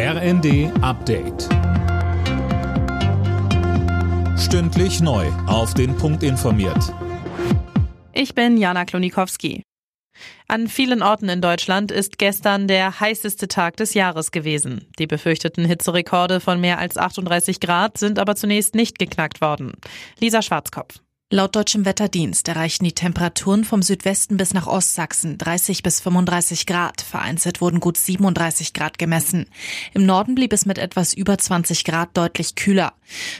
RND Update. Stündlich neu. Auf den Punkt informiert. Ich bin Jana Klonikowski. An vielen Orten in Deutschland ist gestern der heißeste Tag des Jahres gewesen. Die befürchteten Hitzerekorde von mehr als 38 Grad sind aber zunächst nicht geknackt worden. Lisa Schwarzkopf. Laut deutschem Wetterdienst erreichten die Temperaturen vom Südwesten bis nach Ostsachsen 30 bis 35 Grad. Vereinzelt wurden gut 37 Grad gemessen. Im Norden blieb es mit etwas über 20 Grad deutlich kühler.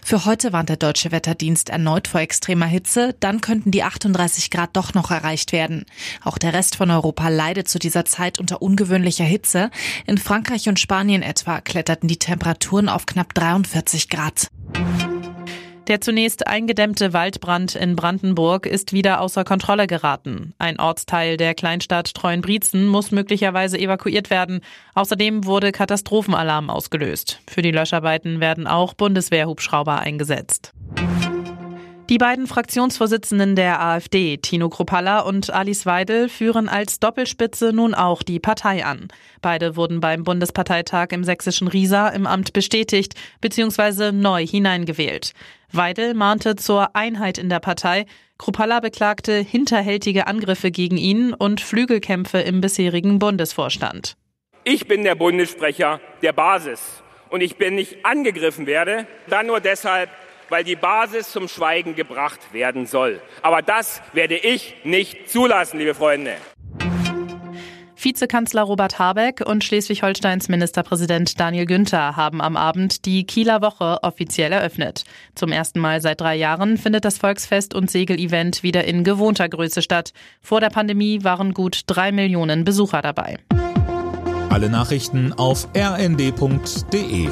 Für heute warnt der deutsche Wetterdienst erneut vor extremer Hitze. Dann könnten die 38 Grad doch noch erreicht werden. Auch der Rest von Europa leidet zu dieser Zeit unter ungewöhnlicher Hitze. In Frankreich und Spanien etwa kletterten die Temperaturen auf knapp 43 Grad. Der zunächst eingedämmte Waldbrand in Brandenburg ist wieder außer Kontrolle geraten. Ein Ortsteil der Kleinstadt Treuenbrietzen muss möglicherweise evakuiert werden. Außerdem wurde Katastrophenalarm ausgelöst. Für die Löscharbeiten werden auch Bundeswehrhubschrauber eingesetzt. Die beiden Fraktionsvorsitzenden der AfD, Tino Kropalla und Alice Weidel, führen als Doppelspitze nun auch die Partei an. Beide wurden beim Bundesparteitag im sächsischen Riesa im Amt bestätigt bzw. neu hineingewählt. Weidel mahnte zur Einheit in der Partei, Kropalla beklagte hinterhältige Angriffe gegen ihn und Flügelkämpfe im bisherigen Bundesvorstand. Ich bin der Bundessprecher der Basis und ich bin nicht angegriffen werde, dann nur deshalb, weil die Basis zum Schweigen gebracht werden soll. Aber das werde ich nicht zulassen, liebe Freunde. Vizekanzler Robert Habeck und Schleswig-Holsteins Ministerpräsident Daniel Günther haben am Abend die Kieler Woche offiziell eröffnet. Zum ersten Mal seit drei Jahren findet das Volksfest und Segelevent wieder in gewohnter Größe statt. Vor der Pandemie waren gut drei Millionen Besucher dabei. Alle Nachrichten auf rnd.de